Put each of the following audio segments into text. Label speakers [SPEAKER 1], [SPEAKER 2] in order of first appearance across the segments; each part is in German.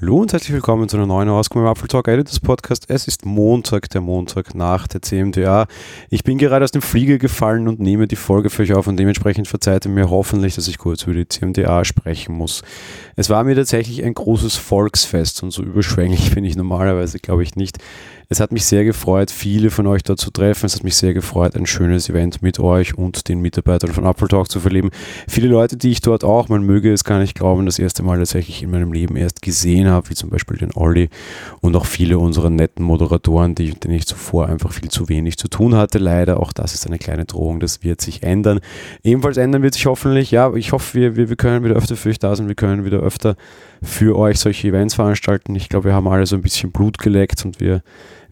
[SPEAKER 1] Hallo und herzlich willkommen zu einer neuen Ausgabe im Apfel Talk Editors Podcast. Es ist Montag, der Montag nach der CMDA. Ich bin gerade aus dem Flieger gefallen und nehme die Folge für euch auf und dementsprechend verzeiht ihr mir hoffentlich, dass ich kurz über die CMDA sprechen muss. Es war mir tatsächlich ein großes Volksfest und so überschwänglich bin ich normalerweise, glaube ich, nicht. Es hat mich sehr gefreut, viele von euch dort zu treffen. Es hat mich sehr gefreut, ein schönes Event mit euch und den Mitarbeitern von Apple Talk zu verleben. Viele Leute, die ich dort auch, man möge es gar nicht glauben, das erste Mal tatsächlich in meinem Leben erst gesehen habe, wie zum Beispiel den Olli und auch viele unserer netten Moderatoren, die, denen ich zuvor einfach viel zu wenig zu tun hatte. Leider, auch das ist eine kleine Drohung, das wird sich ändern. Ebenfalls ändern wird sich hoffentlich, ja, ich hoffe, wir, wir, wir können wieder öfter für euch da sein, wir können wieder öfter für euch solche Events veranstalten. Ich glaube, wir haben alle so ein bisschen Blut geleckt und wir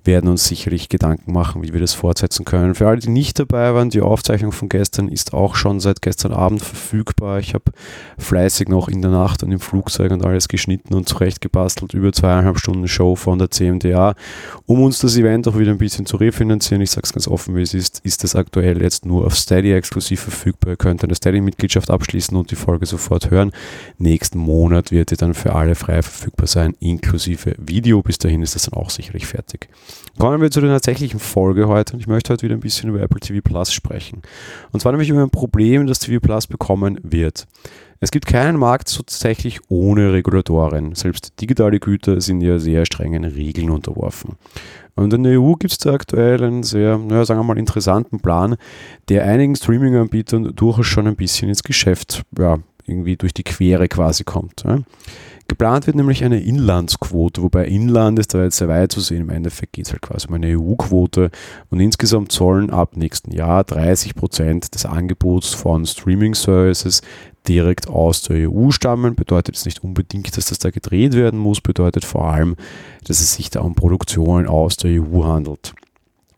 [SPEAKER 1] werden uns sicherlich Gedanken machen, wie wir das fortsetzen können. Für alle, die nicht dabei waren, die Aufzeichnung von gestern ist auch schon seit gestern Abend verfügbar. Ich habe fleißig noch in der Nacht und im Flugzeug und alles geschnitten und zurechtgebastelt. Über zweieinhalb Stunden Show von der CMDA. Um uns das Event auch wieder ein bisschen zu refinanzieren, ich sage es ganz offen, wie es ist, ist das aktuell jetzt nur auf Steady exklusiv verfügbar. Ihr könnt eine Steady-Mitgliedschaft abschließen und die Folge sofort hören. Nächsten Monat wird die dann für alle frei verfügbar sein, inklusive Video. Bis dahin ist das dann auch sicherlich fertig. Kommen wir zu der tatsächlichen Folge heute und ich möchte heute wieder ein bisschen über Apple TV Plus sprechen. Und zwar nämlich über ein Problem, das TV Plus bekommen wird. Es gibt keinen Markt so tatsächlich ohne Regulatoren. Selbst digitale Güter sind ja sehr strengen Regeln unterworfen. Und in der EU gibt es da aktuell einen sehr, naja, sagen wir mal, interessanten Plan, der einigen Streaming-Anbietern durchaus schon ein bisschen ins Geschäft, ja, irgendwie durch die Quere quasi kommt. Ja. Geplant wird nämlich eine Inlandsquote, wobei Inland ist da jetzt sehr weit zu sehen. Im Endeffekt geht es halt quasi um eine EU-Quote und insgesamt sollen ab nächsten Jahr 30 Prozent des Angebots von Streaming-Services direkt aus der EU stammen. Bedeutet es nicht unbedingt, dass das da gedreht werden muss, bedeutet vor allem, dass es sich da um Produktionen aus der EU handelt.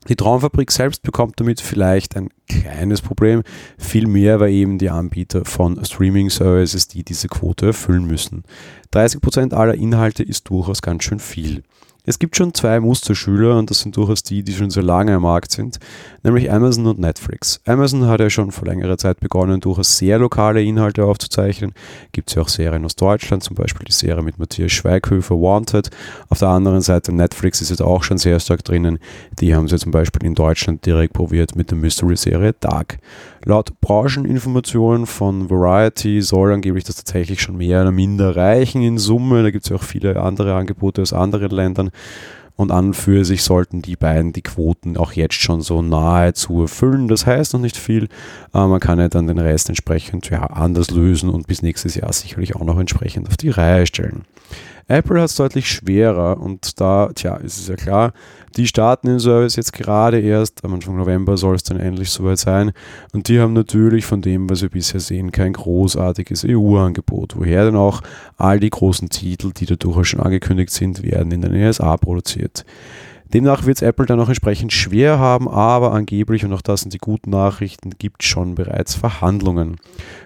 [SPEAKER 1] Die Traumfabrik selbst bekommt damit vielleicht ein kleines Problem. Vielmehr war eben die Anbieter von Streaming-Services, die diese Quote erfüllen müssen. 30% aller Inhalte ist durchaus ganz schön viel. Es gibt schon zwei Musterschüler und das sind durchaus die, die schon sehr lange am Markt sind, nämlich Amazon und Netflix. Amazon hat ja schon vor längerer Zeit begonnen, durchaus sehr lokale Inhalte aufzuzeichnen. Gibt es ja auch Serien aus Deutschland, zum Beispiel die Serie mit Matthias Schweighöfer, Wanted. Auf der anderen Seite Netflix ist jetzt auch schon sehr stark drinnen. Die haben sie zum Beispiel in Deutschland direkt probiert mit der Mystery-Serie Dark. Laut Brancheninformationen von Variety soll angeblich das tatsächlich schon mehr oder minder reichen in Summe. Da gibt es ja auch viele andere Angebote aus anderen Ländern. Und an und für sich sollten die beiden die Quoten auch jetzt schon so nahezu erfüllen. Das heißt noch nicht viel, aber man kann ja dann den Rest entsprechend ja, anders lösen und bis nächstes Jahr sicherlich auch noch entsprechend auf die Reihe stellen. Apple hat es deutlich schwerer und da, tja, ist es ja klar, die starten den Service jetzt gerade erst, am Anfang November soll es dann endlich soweit sein. Und die haben natürlich von dem, was wir bisher sehen, kein großartiges EU-Angebot, woher dann auch? All die großen Titel, die da durchaus schon angekündigt sind, werden in den ESA produziert. Demnach wird es Apple dann auch entsprechend schwer haben, aber angeblich, und auch das sind die guten Nachrichten, gibt es schon bereits Verhandlungen.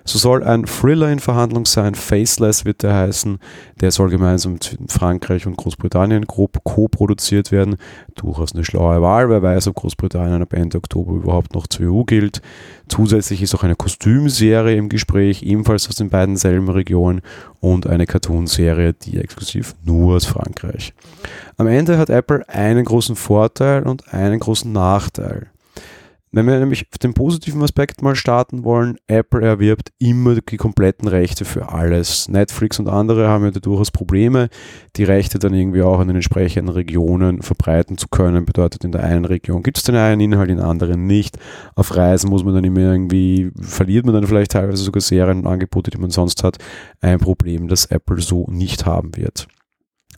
[SPEAKER 1] So soll ein Thriller in Verhandlung sein, Faceless wird der heißen, der soll gemeinsam mit Frankreich und Großbritannien grob co-produziert werden. Durchaus eine schlaue Wahl, wer weiß, ob Großbritannien ab Ende Oktober überhaupt noch zur EU gilt. Zusätzlich ist auch eine Kostümserie im Gespräch, ebenfalls aus den beiden selben Regionen und eine Cartoonserie, die exklusiv nur aus Frankreich. Am Ende hat Apple einen großen Vorteil und einen großen Nachteil. Wenn wir nämlich den positiven Aspekt mal starten wollen, Apple erwirbt immer die kompletten Rechte für alles. Netflix und andere haben ja durchaus Probleme, die Rechte dann irgendwie auch in den entsprechenden Regionen verbreiten zu können. Bedeutet, in der einen Region gibt es den einen Inhalt, in der anderen nicht. Auf Reisen muss man dann immer irgendwie, verliert man dann vielleicht teilweise sogar Serien und Angebote, die man sonst hat. Ein Problem, das Apple so nicht haben wird.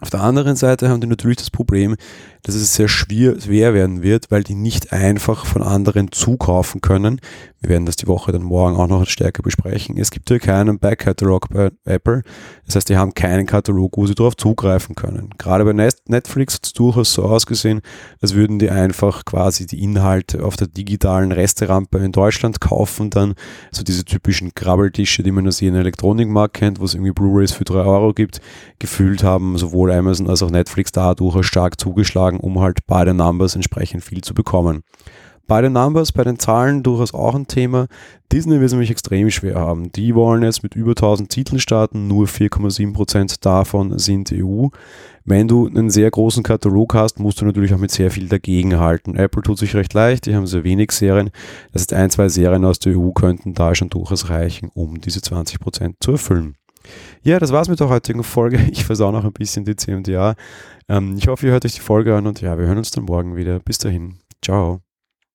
[SPEAKER 1] Auf der anderen Seite haben die natürlich das Problem, dass es sehr schwer werden wird, weil die nicht einfach von anderen zukaufen können. Wir werden das die Woche dann morgen auch noch stärker besprechen. Es gibt hier keinen Backkatalog bei Apple. Das heißt, die haben keinen Katalog, wo sie darauf zugreifen können. Gerade bei Netflix hat es durchaus so ausgesehen, als würden die einfach quasi die Inhalte auf der digitalen Resterampe in Deutschland kaufen, dann so diese typischen Krabbeltische, die man aus jedem Elektronikmarkt kennt, wo es irgendwie Blu-rays für drei Euro gibt, gefühlt haben sowohl Amazon als auch Netflix da durchaus stark zugeschlagen, um halt bei den Numbers entsprechend viel zu bekommen. Bei den Numbers, bei den Zahlen durchaus auch ein Thema. Disney wird es nämlich extrem schwer haben. Die wollen jetzt mit über 1000 Titeln starten, nur 4,7% davon sind EU. Wenn du einen sehr großen Katalog hast, musst du natürlich auch mit sehr viel dagegenhalten. Apple tut sich recht leicht, die haben sehr wenig Serien. Das heißt, ein, zwei Serien aus der EU könnten da schon durchaus reichen, um diese 20% zu erfüllen. Ja, das war's mit der heutigen Folge. Ich versau noch ein bisschen die CMDA. Ähm, ich hoffe, ihr hört euch die Folge an und ja, wir hören uns dann morgen wieder. Bis dahin. Ciao.